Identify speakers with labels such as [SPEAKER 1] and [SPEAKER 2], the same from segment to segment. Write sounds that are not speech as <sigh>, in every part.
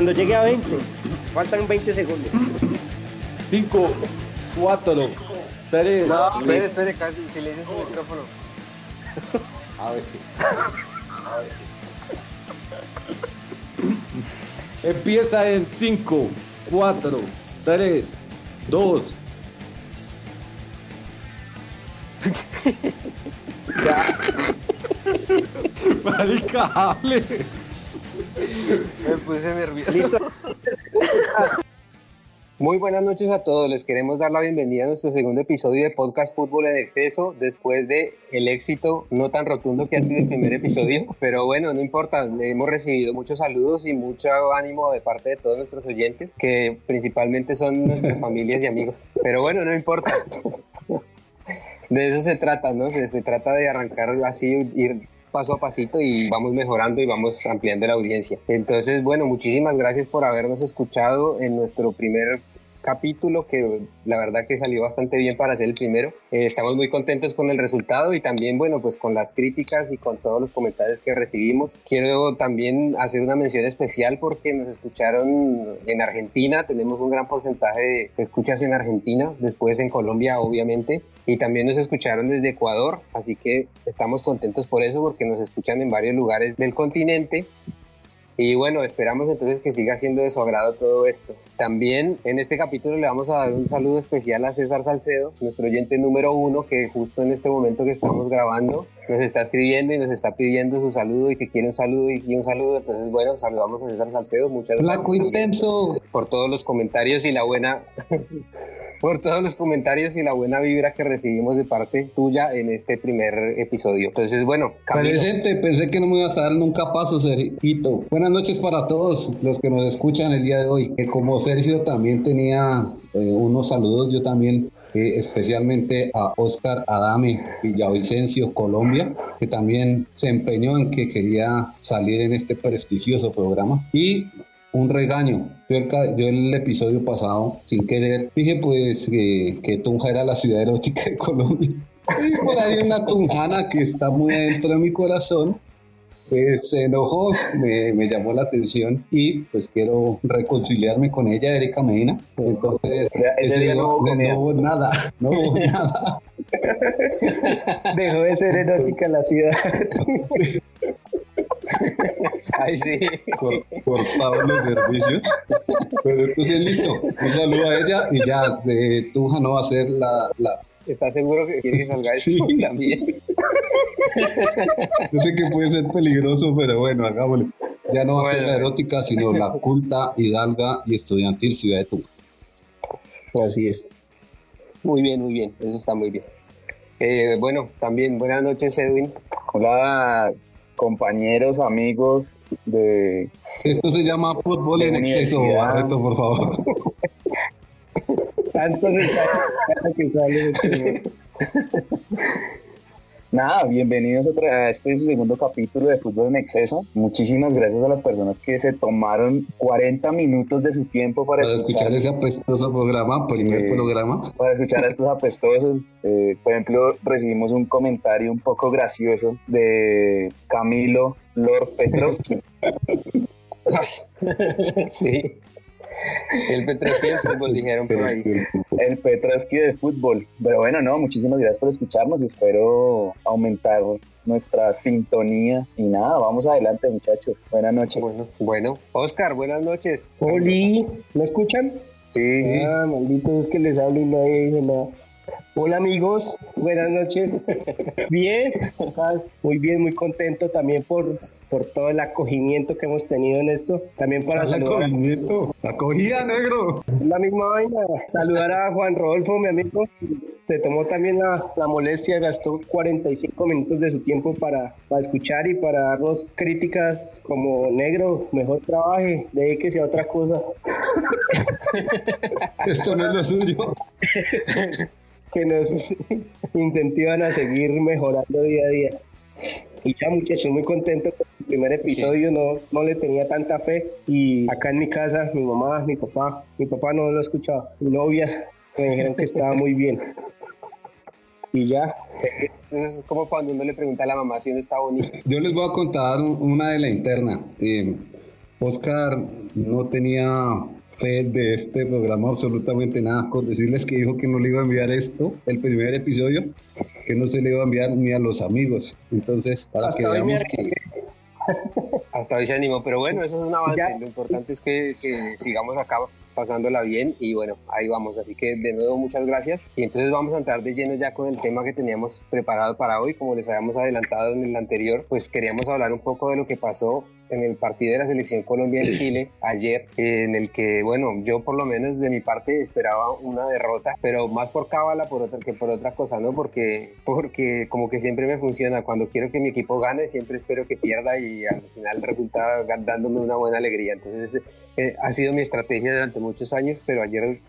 [SPEAKER 1] Cuando llegue a 20, faltan 20 segundos.
[SPEAKER 2] 5, 4, 3.
[SPEAKER 3] No, espere, espere, casi silencio su micrófono. <laughs>
[SPEAKER 2] A ver. Empieza en 5, 4, 3, 2.
[SPEAKER 3] Ya,
[SPEAKER 2] Marica, hable.
[SPEAKER 3] Me puse nervioso. Muy buenas noches a todos. Les queremos dar la bienvenida a nuestro segundo episodio de Podcast Fútbol en Exceso, después de el éxito no tan rotundo que ha sido el primer episodio. Pero bueno, no importa. Hemos recibido muchos saludos y mucho ánimo de parte de todos nuestros oyentes, que principalmente son nuestras <laughs> familias y amigos. Pero bueno, no importa. De eso se trata, ¿no? Se, se trata de arrancar así, ir paso a pasito y vamos mejorando y vamos ampliando la audiencia. Entonces, bueno, muchísimas gracias por habernos escuchado en nuestro primer capítulo que la verdad que salió bastante bien para ser el primero. Eh, estamos muy contentos con el resultado y también, bueno, pues con las críticas y con todos los comentarios que recibimos. Quiero también hacer una mención especial porque nos escucharon en Argentina, tenemos un gran porcentaje de escuchas en Argentina, después en Colombia, obviamente. Y también nos escucharon desde Ecuador, así que estamos contentos por eso porque nos escuchan en varios lugares del continente y bueno, esperamos entonces que siga siendo de su agrado todo esto. También en este capítulo le vamos a dar un saludo especial a César Salcedo, nuestro oyente número uno, que justo en este momento que estamos grabando nos está escribiendo y nos está pidiendo su saludo y que quiere un saludo y un saludo. Entonces, bueno, saludamos a César Salcedo. Muchas gracias.
[SPEAKER 2] Flaco intenso.
[SPEAKER 3] Por todos los comentarios y la buena, <laughs> por todos los comentarios y la buena vibra que recibimos de parte tuya en este primer episodio. Entonces, bueno, Camilo.
[SPEAKER 2] Presente, pensé que no me ibas a dar nunca paso, Sergito. Buenas noches para todos los que nos escuchan el día de hoy. Como Sergio también tenía eh, unos saludos, yo también eh, especialmente a Oscar Adame Villavicencio, Colombia, que también se empeñó en que quería salir en este prestigioso programa. Y un regaño. Yo el, yo el episodio pasado, sin querer, dije pues que, que Tunja era la ciudad erótica de Colombia. <laughs> Y por ahí una tunjana que está muy dentro de mi corazón, pues, se enojó, me, me llamó la atención y pues quiero reconciliarme con ella, Erika Medina. Entonces,
[SPEAKER 1] sea, ese
[SPEAKER 2] ese
[SPEAKER 1] día no hubo
[SPEAKER 2] no,
[SPEAKER 1] comida.
[SPEAKER 2] hubo nada, no hubo <laughs> nada.
[SPEAKER 1] Dejó de ser erótica la ciudad.
[SPEAKER 3] Ay, sí.
[SPEAKER 2] Cor- cortaban los servicios. Pero entonces listo, un saludo a ella y ya de Tunja no va a ser la, la...
[SPEAKER 3] ¿Estás seguro que quieres que salga esto
[SPEAKER 2] Sí.
[SPEAKER 3] también?
[SPEAKER 2] Yo sé que puede ser peligroso, pero bueno, hagámosle. Ya no va a ser la erótica, sino la culta, hidalga y estudiantil ciudad de Tunja.
[SPEAKER 1] Así es.
[SPEAKER 3] Muy bien, muy bien. Eso está muy bien. Eh, bueno, también buenas noches, Edwin.
[SPEAKER 4] Hola, compañeros, amigos de...
[SPEAKER 2] Esto se llama fútbol en exceso. Barreto, por favor.
[SPEAKER 1] Tanto se que sale.
[SPEAKER 4] Nada, bienvenidos otra- a este su segundo capítulo de Fútbol en Exceso. Muchísimas gracias a las personas que se tomaron 40 minutos de su tiempo para,
[SPEAKER 2] Para escuchar ese apestoso programa, primer
[SPEAKER 4] Eh,
[SPEAKER 2] programa.
[SPEAKER 4] para escuchar a estos apestosos. Eh, por ejemplo, recibimos un comentario un poco gracioso de Camilo Lord Petrovsky. <laughs>
[SPEAKER 3] Sí. El Petrovsky del fútbol dijeron por ahí.
[SPEAKER 4] El Petrovsky de fútbol. Pero bueno, no, muchísimas gracias por escucharnos y espero aumentar nuestra sintonía. Y nada, vamos adelante, muchachos. Buenas noches.
[SPEAKER 3] Bueno, bueno. Oscar, buenas noches.
[SPEAKER 1] Oli, ¿me escuchan?
[SPEAKER 4] Sí,
[SPEAKER 1] Ah, malditos, es que les hablo y no hay nada. Hola amigos, buenas noches. <laughs> Bien, muy bien, muy contento también por, por todo el acogimiento que hemos tenido en esto. También para saludar
[SPEAKER 2] Acogimiento. Acogida, negro.
[SPEAKER 1] la misma vaina. Saludar a Juan Rodolfo, mi amigo. Se tomó también la, la molestia, gastó 45 minutos de su tiempo para, para escuchar y para darnos críticas como negro, mejor trabaje, dedíquese a otra cosa. <laughs>
[SPEAKER 2] Esto no es lo suyo. <laughs>
[SPEAKER 1] que nos <laughs> incentivan a seguir mejorando día a día. Y ya muchachos, muy contento con el primer episodio, no, no le tenía tanta fe y acá en mi casa, mi mamá, mi papá, mi papá no lo escuchaba, mi novia, me dijeron que estaba muy bien. <laughs> y ya.
[SPEAKER 3] es como cuando uno le pregunta a la mamá si uno está bonito.
[SPEAKER 2] Yo les voy a contar una de la interna. Eh, Oscar no tenía fe de este programa absolutamente nada, con decirles que dijo que no le iba a enviar esto, el primer episodio, que no se le iba a enviar ni a los amigos. Entonces, para que veamos que... <laughs>
[SPEAKER 3] Hasta hoy se animó, pero bueno, eso es un avance. Lo importante es que, que sigamos acá pasándola bien y bueno, ahí vamos. Así que de nuevo muchas gracias y entonces vamos a entrar de lleno ya con el tema que teníamos preparado para hoy. Como les habíamos adelantado en el anterior, pues queríamos hablar un poco de lo que pasó en el partido de la selección Colombia en <clears throat> Chile ayer, en el que, bueno, yo por lo menos de mi parte esperaba una derrota, pero más por cábala por otra, que por otra cosa, ¿no? Porque, porque como que siempre me funciona, cuando quiero que mi equipo gane, siempre espero que pierda y al final resulta dándome una buena alegría. Entonces, eh, ha sido mi estrategia durante muchos años, pero ayer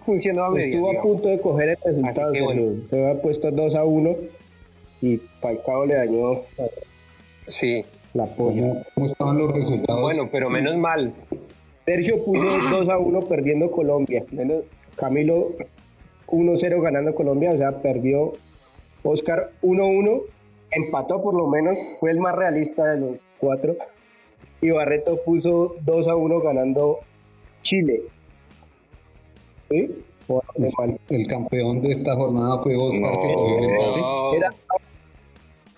[SPEAKER 3] funcionó a
[SPEAKER 1] medio. Estuvo a punto de coger el resultado, se había puesto 2 a 1 y Falcao le dañó.
[SPEAKER 3] Sí,
[SPEAKER 1] la polla.
[SPEAKER 2] ¿Cómo estaban los resultados?
[SPEAKER 3] Bueno, pero menos mal.
[SPEAKER 1] Sergio puso <clears throat> 2 a 1 perdiendo Colombia. Camilo 1-0 ganando Colombia, o sea, perdió Oscar 1-1, empató por lo menos, fue el más realista de los cuatro. Y Barreto puso 2 a 1 ganando Chile.
[SPEAKER 2] ¿Sí? El campeón de esta jornada fue Oscar, que cogió el empate. Era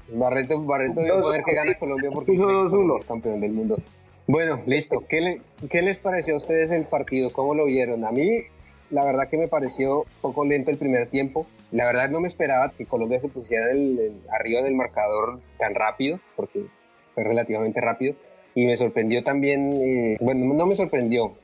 [SPEAKER 3] Barreto, Barreto dio poder que gana Colombia porque es campeón del mundo. Bueno, listo. ¿Qué, ¿Qué, les pareció a ustedes el partido? ¿Cómo lo vieron? A mí, la verdad que me pareció poco lento el primer tiempo. La verdad no me esperaba que Colombia se pusiera arriba del marcador tan rápido, porque fue relativamente rápido. Y me sorprendió también, eh, bueno, no me sorprendió.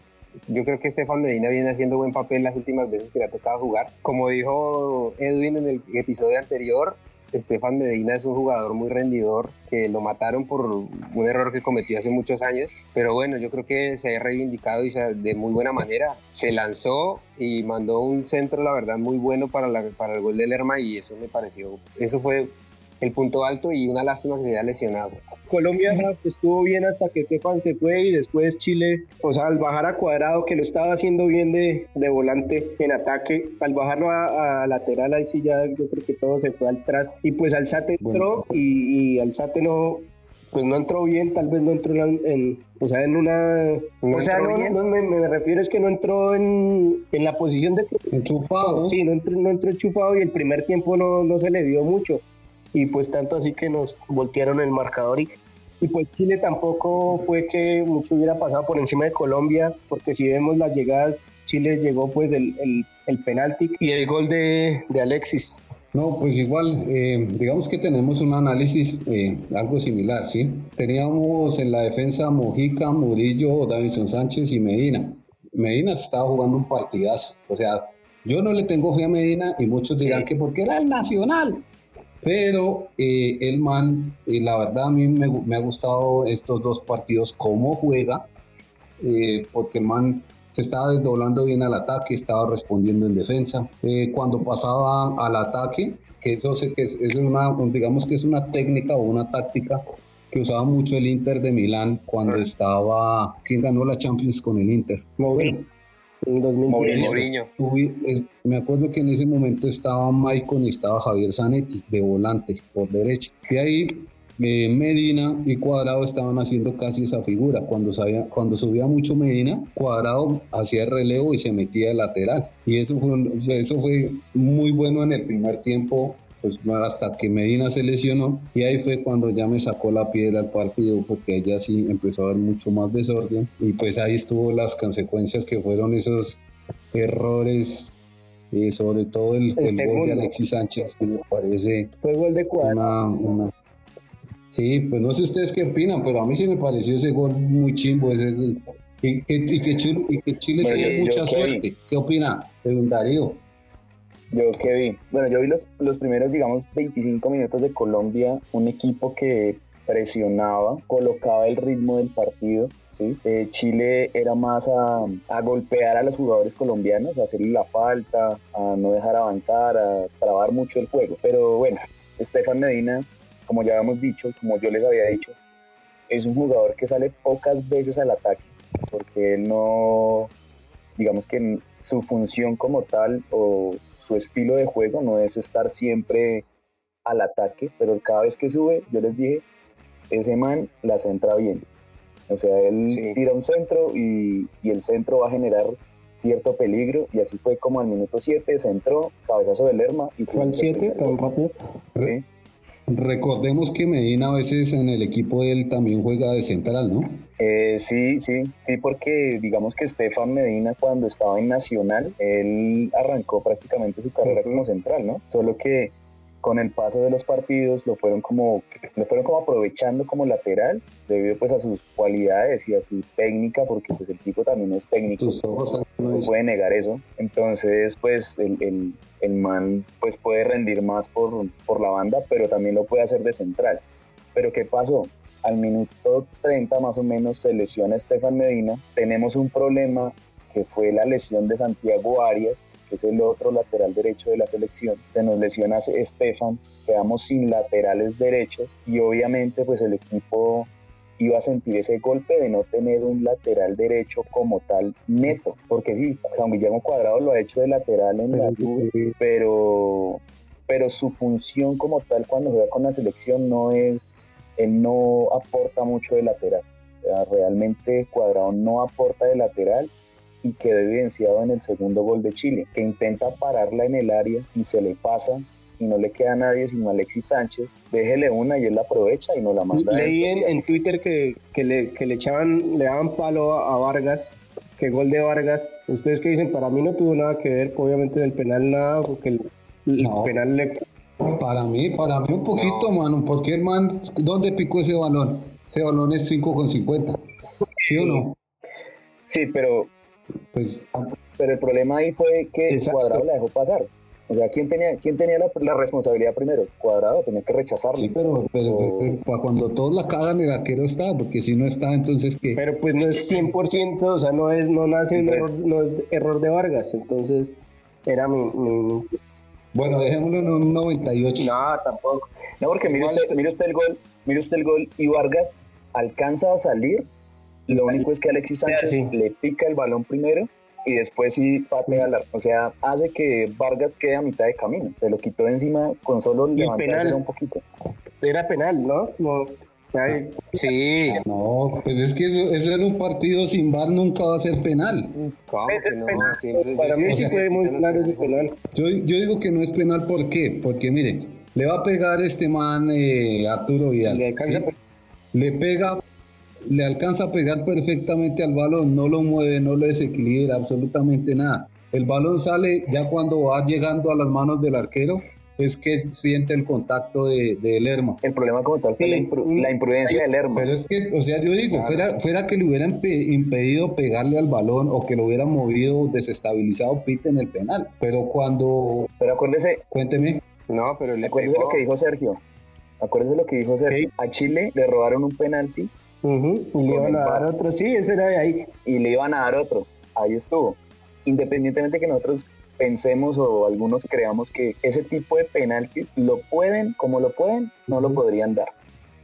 [SPEAKER 3] Yo creo que Estefan Medina viene haciendo buen papel las últimas veces que le ha tocado jugar. Como dijo Edwin en el episodio anterior, Estefan Medina es un jugador muy rendidor que lo mataron por un error que cometió hace muchos años, pero bueno, yo creo que se ha reivindicado y de muy buena manera. Se lanzó y mandó un centro, la verdad, muy bueno para, para el gol de Lerma y eso me pareció, eso fue el punto alto y una lástima que se haya lesionado.
[SPEAKER 1] Colombia estuvo bien hasta que Estefan se fue y después Chile, o sea, al bajar a cuadrado, que lo estaba haciendo bien de, de volante en ataque, al bajarlo a, lateral, ahí sí ya yo creo que todo se fue al tras. Y pues Alzate entró y, y Alzate no, pues no entró bien, tal vez no entró en, o sea, en una, o sea, no, me, refiero es que no entró en, en la posición de
[SPEAKER 2] enchufado,
[SPEAKER 1] sí, no entró, no entró enchufado y el primer tiempo no, no se le dio mucho y pues tanto así que nos voltearon el marcador y, y pues Chile tampoco fue que mucho hubiera pasado por encima de Colombia, porque si vemos las llegadas, Chile llegó pues el, el, el penalti y el gol de, de Alexis.
[SPEAKER 2] No, pues igual, eh, digamos que tenemos un análisis eh, algo similar, ¿sí? Teníamos en la defensa Mojica, Murillo, Davison Sánchez y Medina. Medina estaba jugando un partidazo, o sea, yo no le tengo fe a Medina y muchos dirán que porque era el Nacional, pero eh, el man, eh, la verdad a mí me, ha gustado estos dos partidos, cómo juega, eh, porque el man se estaba desdoblando bien al ataque, estaba respondiendo en defensa. cuando pasaba al ataque, que eso que es, es, una, digamos que es una técnica o una táctica que usaba mucho el Inter de Milán cuando estaba, ¿quién ganó la Champions con el Inter?
[SPEAKER 1] Bueno, en 2010.
[SPEAKER 2] me acuerdo que en ese momento estaba Maicon y estaba Javier Zanetti de volante por derecha. Y ahí eh, Medina y Cuadrado estaban haciendo casi esa figura. Cuando, sabía, cuando subía mucho Medina, Cuadrado hacía el relevo y se metía de lateral. Y eso fue, eso fue muy bueno en el primer tiempo pues hasta que Medina se lesionó y ahí fue cuando ya me sacó la piedra al partido porque ella sí empezó a haber mucho más desorden y pues ahí estuvo las consecuencias que fueron esos errores y sobre todo el, gol de Alexis Sánchez que me parece
[SPEAKER 1] fue gol de una,
[SPEAKER 2] sí pues no sé ustedes qué opinan pero a mí sí me pareció ese gol muy chimbo ese, y, que, Chile, y que Chile tiene mucha suerte. ¿qué opina Darío?
[SPEAKER 4] Yo que vi, bueno, yo vi los, los primeros, digamos, 25 minutos de Colombia, un equipo que presionaba, colocaba el ritmo del partido. ¿sí? Eh, Chile era más a, a, golpear a los jugadores colombianos, a hacerle la falta, a no dejar avanzar, a trabar mucho el juego. Pero bueno, Estefan Medina, como ya habíamos dicho, como yo les había dicho, es un jugador que sale pocas veces al ataque, porque no, digamos que su función como tal o su estilo de juego no es estar siempre al ataque, pero cada vez que sube, yo les dije, ese man la centra bien. O sea, él tira un centro y, y, el centro va a generar cierto peligro y así fue como al minuto 7 centró, cabezazo de Lerma y
[SPEAKER 1] fue al 7 tan rápido.
[SPEAKER 2] Sí. Recordemos que Medina a veces en el equipo de él también juega de central, ¿no?
[SPEAKER 4] Eh, sí, sí, sí, porque digamos que Estefan Medina cuando estaba en Nacional, él arrancó prácticamente su carrera como central, ¿no? Solo que con el paso de los partidos lo fueron como lo fueron como aprovechando como lateral debido pues a sus cualidades y a su técnica porque pues el tipo también es técnico. No puede negar eso. Entonces pues el, el, el, man pues puede rendir más por, por la banda pero también lo puede hacer de central. Pero qué pasó al minuto 30 más o menos se lesiona Estefan Medina. Tenemos un problema que fue la lesión de Santiago Arias que es el otro lateral derecho de la selección. Se nos lesiona Estefan, quedamos sin laterales derechos y obviamente pues el equipo iba a sentir ese golpe de no tener un lateral derecho como tal neto, porque sí, Juan Guillermo Cuadrado lo ha hecho de lateral en la Juve, pero, pero su función como tal cuando juega con la selección no es, él no aporta mucho de lateral. realmente Cuadrado no aporta de lateral y quedó evidenciado en el segundo gol de Chile, que intenta pararla en el área y se le pasa y no le queda a nadie sino Alexis Sánchez, déjele una y él la aprovecha y no la manda.
[SPEAKER 1] Leí en, Twitter que, que, le, que le echaban, le daban palo a, Vargas, que gol de Vargas. Ustedes que dicen, para mí no tuvo nada que ver, obviamente del penal nada, porque el, penal le...
[SPEAKER 2] Para mí, para mí un poquito, mano, porque el man, ¿dónde picó ese balón? Ese balón es 5 con 50, ¿sí o no?
[SPEAKER 4] Sí, pero pues, pero el problema ahí fue que Cuadrado la dejó pasar. O sea, ¿quién tenía, quién tenía la, responsabilidad primero? Cuadrado, tenía que rechazarlo.
[SPEAKER 2] Sí, pero, pero pues, cuando todos la cagan, el arquero está, porque si no está, entonces ¿qué?
[SPEAKER 1] Pero pues no es 100%, o sea, no es, no nace un error, no es error de Vargas, entonces era mi,
[SPEAKER 2] Bueno, dejémoslo en un 98.
[SPEAKER 4] No, tampoco. No, porque mire usted, mire usted el gol, mire usted el gol y Vargas alcanza a salir lo único es que Alexis Sánchez le pica el balón primero y después sí patea la, o sea, hace que Vargas quede a mitad de camino. Se lo quitó de encima con solo levantarse un poquito.
[SPEAKER 1] Era penal, ¿no? no.
[SPEAKER 3] Sí.
[SPEAKER 2] No, pues es que eso, eso, en un partido sin VAR nunca va a ser penal.
[SPEAKER 1] Para mí sí fue muy claro ese penal.
[SPEAKER 2] Yo, yo, digo que no es penal, ¿por qué? Porque mire, le va a pegar este man eh, Arturo Vidal. Le, le pega le alcanza a pegar perfectamente al balón, no lo mueve, no lo desequilibra, absolutamente nada. El balón sale ya cuando va llegando a las manos del arquero, es que siente el contacto de, de Lerma.
[SPEAKER 4] El problema como tal fue la, imprudencia de Lerma.
[SPEAKER 2] Pero es que, o sea, yo digo, fuera, fuera que le hubieran impedido pegarle al balón o que lo hubieran movido, desestabilizado, pite en el penal. Pero cuando...
[SPEAKER 4] Pero acuérdese...
[SPEAKER 2] Cuénteme.
[SPEAKER 3] No, pero le
[SPEAKER 4] Acuérdese lo que dijo Sergio. Acuérdese lo que dijo Sergio. A Chile le robaron un penalti
[SPEAKER 1] y le iban a dar otro, sí, ese era de ahí.
[SPEAKER 4] Y le iban a dar otro, ahí estuvo. Independientemente que nosotros pensemos o algunos creamos que ese tipo de penaltis lo pueden, como lo pueden, no lo podrían dar.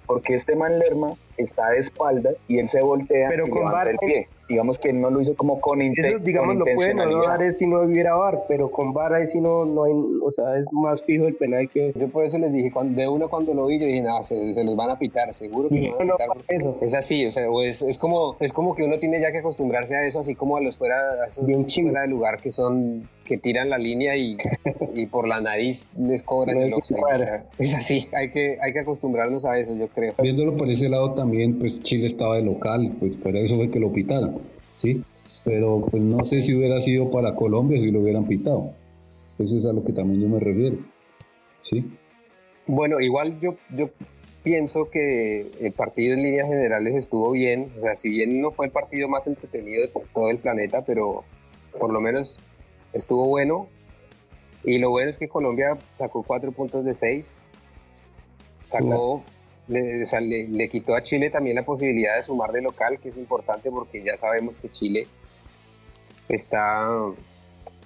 [SPEAKER 4] Porque este man Lerma está de espaldas y él se voltea
[SPEAKER 1] Pero
[SPEAKER 4] y
[SPEAKER 1] con
[SPEAKER 4] levanta el pie. Digamos que él no lo hizo como con,
[SPEAKER 1] Eso, digamos, lo pueden no dar si no hubiera VAR, pero con VAR ahí sí no, no hay, o sea, es más fijo el penal que...
[SPEAKER 3] Yo por eso les dije, cuando, de uno cuando lo vi, yo dije, no, se, se los van a pitar, seguro que no, van a pitar. Eso. Es así, o sea, es, es, como, es como que uno tiene ya que acostumbrarse a eso, así como a los fuera, a esos Bien fuera de lugar que son, que tiran la línea y, y por la nariz les cobran el offside. O sea, es así, hay que, hay que acostumbrarnos a eso, yo creo.
[SPEAKER 2] Viéndolo por ese lado también, pues Chile estaba de local, pues por eso fue que lo pitaron, ¿sí? Pero pues no sé si hubiera sido para Colombia si lo hubieran pitado. Eso es a lo que también yo me refiero, ¿sí?
[SPEAKER 3] Bueno, igual yo, yo pienso que el partido en líneas generales estuvo bien, o sea, si bien no fue el partido más entretenido de todo el planeta, pero por lo menos estuvo bueno. Y lo bueno es que Colombia sacó cuatro puntos de seis, sacó le, le, quitó a Chile también la posibilidad de sumar de local, que es importante porque ya sabemos que Chile está,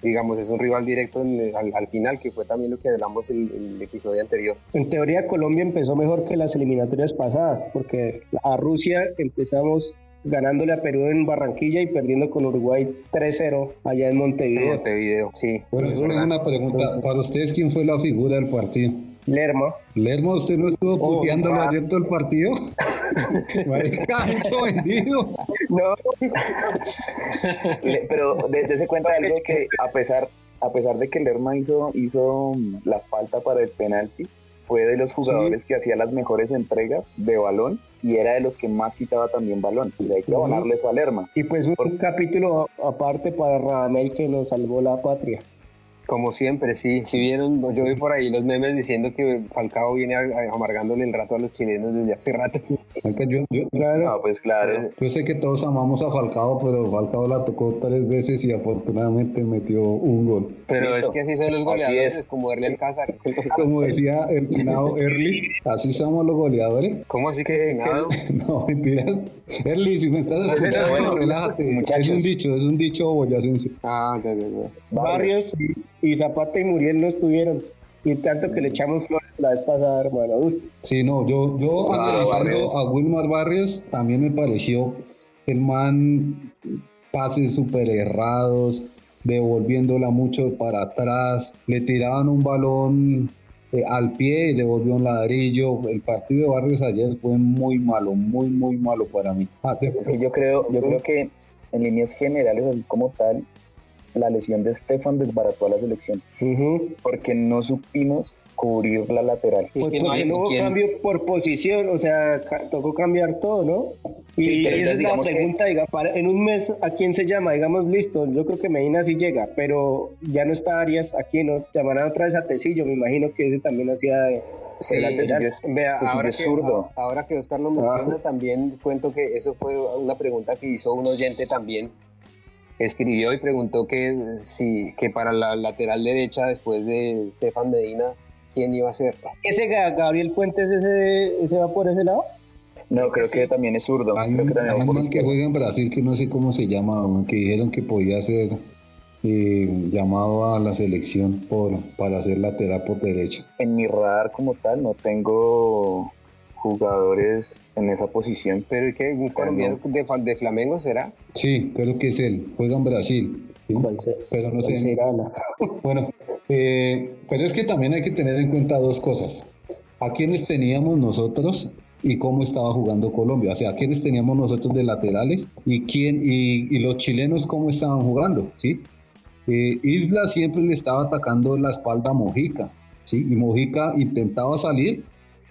[SPEAKER 3] digamos, es un rival directo al, final, que fue también lo que hablamos el, el episodio anterior.
[SPEAKER 1] En teoría Colombia empezó mejor que las eliminatorias pasadas, porque a Rusia empezamos ganándole a Perú en Barranquilla y perdiendo con Uruguay 3-0 allá en Montevideo.
[SPEAKER 3] Montevideo, sí.
[SPEAKER 2] Bueno, yo tengo una pregunta. Para ustedes, ¿quién fue la figura del partido?
[SPEAKER 1] Lerma.
[SPEAKER 2] Lerma, ¿usted no estuvo
[SPEAKER 1] Oh,
[SPEAKER 2] puteándolo
[SPEAKER 1] ah.
[SPEAKER 2] ayer todo el partido? <laughs> Vendido.
[SPEAKER 1] No,
[SPEAKER 4] Le- pero de, dese cuenta de algo que a pesar, a pesar de que Lerma hizo, hizo mm, la falta para el penalti, fue de los jugadores que hacía las mejores entregas de balón y era de los que más quitaba también balón. Y hay que abonarle eso a Lerma.
[SPEAKER 1] y pues un capítulo aparte para Radamel que nos salvó la patria.
[SPEAKER 3] Como siempre, sí. Si vieron, yo vi por ahí los memes diciendo que Falcao viene a- a- amargándole el rato a los chilenos desde hace rato.
[SPEAKER 2] Yo, yo,
[SPEAKER 1] Claro.
[SPEAKER 4] No, pues claro.
[SPEAKER 2] yo sé que todos amamos a Falcao, pero Falcao la tocó tres veces y afortunadamente metió un gol.
[SPEAKER 3] Pero
[SPEAKER 4] Listo.
[SPEAKER 3] es que así son los goleadores,
[SPEAKER 4] es.
[SPEAKER 3] como Erle Alcázar. <laughs>
[SPEAKER 2] Como decía el finado Early, así somos los goleadores.
[SPEAKER 3] ¿Cómo así que finado? <laughs>
[SPEAKER 2] No, mentiras. Erly, si me estás escuchando,
[SPEAKER 4] Bueno,
[SPEAKER 2] relájate.
[SPEAKER 4] muchachos.
[SPEAKER 2] Es un dicho, es un dicho boyacense.
[SPEAKER 3] Ah, ya, ya, ya.
[SPEAKER 1] Barrios y, Zapata y Muriel no estuvieron. Y tanto que le echamos flores la vez pasada, hermano. Uf.
[SPEAKER 2] Sí, no, yo, yo
[SPEAKER 3] Ah,
[SPEAKER 2] analizando a Wilmar Barrios, también me pareció el man pases súper errados, devolviéndola mucho para atrás, le tiraban un balón eh, al pie y devolvió un ladrillo. El partido de Barrios ayer fue muy malo, muy, muy malo para mí. Ah,
[SPEAKER 4] que yo creo, yo creo que en líneas generales, así como tal, la lesión de Stefan desbarató a la selección porque no supimos cubrir la lateral.
[SPEAKER 3] Es
[SPEAKER 1] Pues
[SPEAKER 3] que no
[SPEAKER 1] porque
[SPEAKER 3] hay
[SPEAKER 1] no hubo
[SPEAKER 3] quien-
[SPEAKER 1] cambio por posición, o sea, ca- tocó cambiar todo, ¿no? Y
[SPEAKER 4] Sí,
[SPEAKER 1] esa es la
[SPEAKER 4] que-
[SPEAKER 1] pregunta, diga, para, en un mes, ¿a quién se llama? Digamos, listo, yo creo que Medina sí llega, pero ya no está Arias, ¿a quién no? Llamarán otra vez a Tecillo, me imagino que ese también hacía de,
[SPEAKER 3] Sí,
[SPEAKER 1] de
[SPEAKER 3] Vea,
[SPEAKER 4] Pues
[SPEAKER 3] ahora que,
[SPEAKER 4] zurdo.
[SPEAKER 3] ahora que Oscar lo menciona, también cuento que eso fue una pregunta que hizo un oyente también. Escribió y preguntó que si que para la lateral derecha después de Stefan Medina, ¿quién iba a ser?
[SPEAKER 1] ¿Ese Ga- Gabriel Fuentes, ese, ese va por ese lado?
[SPEAKER 4] No, creo que también es zurdo.
[SPEAKER 2] Hay
[SPEAKER 4] Creo
[SPEAKER 2] un,
[SPEAKER 4] que
[SPEAKER 2] hay
[SPEAKER 4] va
[SPEAKER 2] un
[SPEAKER 4] por
[SPEAKER 2] man que
[SPEAKER 4] izquierda.
[SPEAKER 2] juega en Brasil que no sé cómo se llama, que dijeron que podía ser eh, llamado a la selección por, para ser lateral por derecha.
[SPEAKER 4] En mi radar como tal no tengo jugadores en esa posición.
[SPEAKER 3] Pero ¿y qué? ¿Un colombiano de, de Flamengo será?
[SPEAKER 2] Sí, creo que es él, juega en Brasil. ¿sí?
[SPEAKER 1] ¿Cuál se-
[SPEAKER 2] Pero no
[SPEAKER 1] cuál
[SPEAKER 2] sé. <laughs> Bueno, eh, pero es que también hay que tener en cuenta dos cosas. ¿A quiénes teníamos nosotros y cómo estaba jugando Colombia? O sea, ¿a quiénes teníamos nosotros de laterales y quién y, y los chilenos cómo estaban jugando? ¿sí? Eh, Isla siempre le estaba atacando la espalda a Mojica, ¿sí? Y Mojica intentaba salir,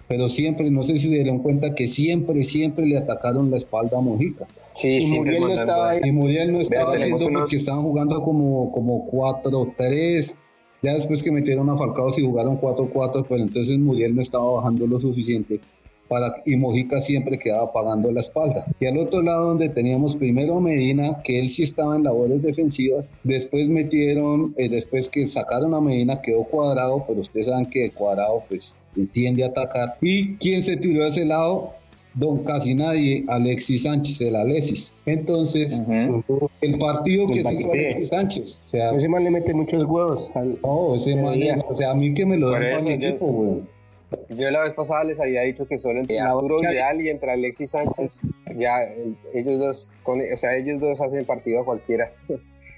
[SPEAKER 2] pero siempre, no sé si se dieron cuenta que siempre, siempre le atacaron la espalda a Mojica.
[SPEAKER 3] Sí,
[SPEAKER 1] Y Muriel no estaba.
[SPEAKER 2] Y Muriel no estaba haciendo
[SPEAKER 4] unos-
[SPEAKER 2] porque estaban jugando como, como 4-3. Ya después que metieron a Falcao, si jugaron 4-4, pues entonces Muriel no estaba bajando lo suficiente. Para, y Mojica siempre quedaba pagando la espalda. Y al otro lado, donde teníamos primero Medina, que él sí estaba en labores defensivas. Después metieron, eh, después que sacaron a Medina, quedó cuadrado, pero ustedes saben que cuadrado, pues tiende a atacar. ¿Y quién se tiró a ese lado? Don casi nadie, Alexis Sánchez, el Alexis. Entonces,
[SPEAKER 4] Ujú.
[SPEAKER 2] el partido que
[SPEAKER 1] El
[SPEAKER 2] se hizo
[SPEAKER 1] partido.
[SPEAKER 2] Alexis Sánchez. O sea,
[SPEAKER 1] Ese man le mete muchos huevos. al-
[SPEAKER 2] no, ese man,
[SPEAKER 1] Debería.
[SPEAKER 2] o sea, a mí que me lo den para mi equipo, güey.
[SPEAKER 3] Yo la vez pasada les había dicho que solo entre
[SPEAKER 1] La
[SPEAKER 3] Arturo Vidal y entre Alexis Sánchez, ya eh, ellos dos, con, o sea, ellos dos hacen partido a cualquiera.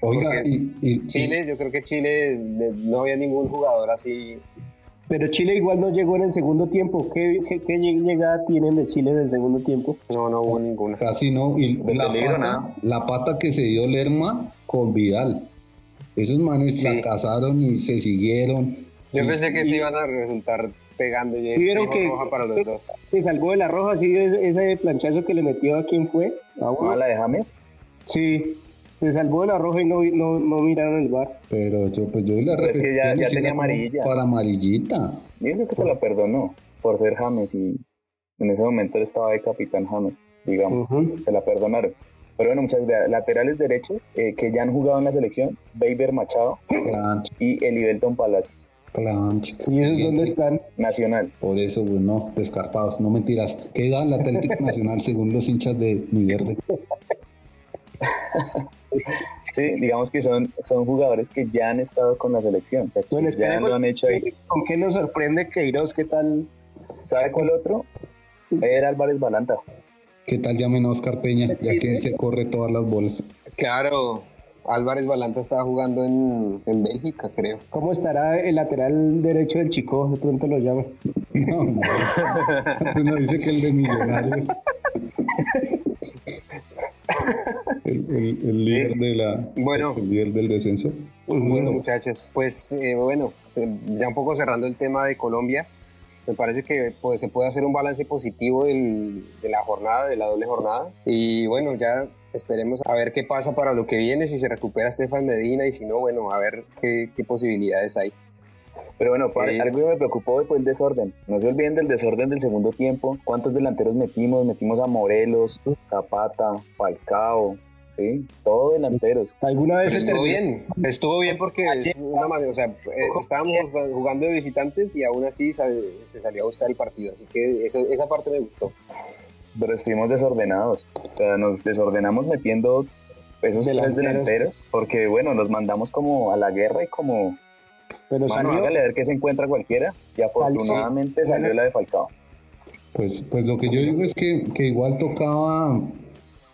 [SPEAKER 2] Oiga, y, y-
[SPEAKER 3] Chile, yo creo que Chile de- no había ningún jugador así.
[SPEAKER 1] Pero Chile igual no llegó en el segundo tiempo. ¿Qué, qué, qué llegada tienen de Chile en el segundo tiempo?
[SPEAKER 3] No, no hubo ninguna.
[SPEAKER 2] casi no. Y
[SPEAKER 4] De
[SPEAKER 2] la,
[SPEAKER 4] peligro,
[SPEAKER 2] pata,
[SPEAKER 4] nada.
[SPEAKER 2] la pata que se dio Lerma con Vidal. Esos manes
[SPEAKER 3] Sí.
[SPEAKER 2] la cazaron y se siguieron.
[SPEAKER 3] Yo
[SPEAKER 2] Y-
[SPEAKER 3] pensé que
[SPEAKER 1] y-
[SPEAKER 3] se iban a resultar pegando.
[SPEAKER 1] ¿Y vieron que-
[SPEAKER 3] roja para los dos.
[SPEAKER 1] Se salvó de la roja, sí, ese, planchazo que le metió a quién fue. A.
[SPEAKER 4] Ah, la de James.
[SPEAKER 1] Sí, se salvó de la roja y no, no, no miraron el bar.
[SPEAKER 2] Pero yo, pues yo la
[SPEAKER 4] Pero es que ya- tenía amarilla.
[SPEAKER 2] Para amarillita.
[SPEAKER 4] Yo creo que se la perdonó por ser James y en ese momento él estaba de capitán James, digamos.
[SPEAKER 1] Ujú.
[SPEAKER 4] Se la perdonaron. Pero bueno, muchas gracias. Laterales derechos eh, que ya han jugado en la selección, Baber Machado
[SPEAKER 2] Clanch,
[SPEAKER 4] y Elibelton Palacios,
[SPEAKER 2] clanch.
[SPEAKER 1] ¿Y esos dónde están?
[SPEAKER 4] Nacional.
[SPEAKER 2] Por eso, güey, no, descartados, no mentiras. ¿Qué da el Atlético Nacional según los hinchas de Mi Verde? <laughs>
[SPEAKER 4] Sí, digamos que son, son jugadores que ya han estado con la selección. que
[SPEAKER 1] Bueno,
[SPEAKER 4] ya lo han hecho ahí.
[SPEAKER 1] ¿Con qué nos sorprende Queiroz? ¿Qué tal?
[SPEAKER 4] ¿Sabe cuál otro? Era Álvarez Balanta.
[SPEAKER 2] ¿Qué tal llamen a Oscar Peña? Ya que se corre todas las bolas.
[SPEAKER 3] Claro, Álvarez Balanta estaba jugando en, en, Bélgica, creo.
[SPEAKER 1] ¿Cómo estará el lateral derecho del Chico? De pronto lo llama. <laughs> No, no.
[SPEAKER 2] Pues no dice que el de Millonarios. <laughs> El, líder de la
[SPEAKER 3] bueno,
[SPEAKER 2] el líder del descenso.
[SPEAKER 3] Bueno, muchachos, pues eh, bueno, ya un poco cerrando el tema de Colombia, me parece que pues, se puede hacer un balance positivo de la jornada, de la doble jornada. Y bueno, ya esperemos a ver qué pasa para lo que viene, si se recupera Estefan Medina y si no, bueno, a ver qué, qué posibilidades hay.
[SPEAKER 4] Pero bueno, algo que me preocupó fue el desorden. No se olviden del desorden del segundo tiempo. ¿Cuántos delanteros metimos? Metimos a Morelos, Zapata, Falcao, Sí, todos delanteros.
[SPEAKER 3] ¿Alguna vez estuvo bien? Estuvo bien porque es una manera, o sea, eh, estábamos jugando de visitantes y aún así se salió a buscar el partido, así que esa parte me gustó.
[SPEAKER 4] Pero estuvimos desordenados, o sea, nos desordenamos metiendo esos delanteros. tres delanteros, porque bueno, nos mandamos como a la guerra y como, pero mano, hágale a ver qué se encuentra cualquiera, y afortunadamente salió la de Falcao.
[SPEAKER 2] Pues, pues lo que yo digo es que, que igual tocaba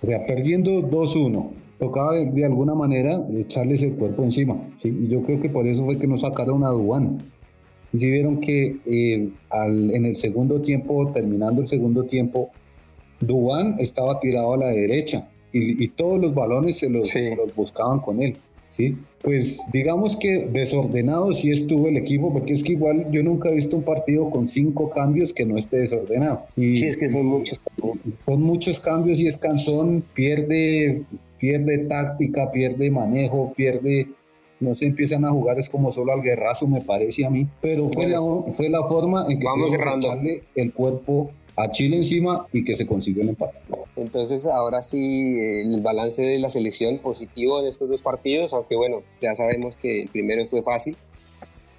[SPEAKER 2] o sea, perdiendo 2-1, tocaba de, alguna manera echarles el cuerpo encima. ¿sí? Y yo creo que por eso fue que nos sacaron a Dubán. Y si vieron que eh, al, en el segundo tiempo, terminando el segundo tiempo, Dubán estaba tirado a la derecha y, y todos los balones se los, los buscaban con él. ¿Sí? Pues digamos que desordenado sí estuvo el equipo, porque es que igual yo nunca he visto un partido con cinco cambios que no esté desordenado.
[SPEAKER 1] Y sí, es que son muchos.
[SPEAKER 2] Son muchos cambios y es cansón, pierde, pierde táctica, pierde manejo, pierde no se empiezan a jugar es como solo al guerrazo me parece a mí pero fue, la, fue la forma en que
[SPEAKER 3] vamos
[SPEAKER 2] el cuerpo a Chile encima y que se consiguió el empate.
[SPEAKER 3] Entonces ahora sí el balance de la selección positivo en estos dos partidos, aunque bueno, ya sabemos que el primero fue fácil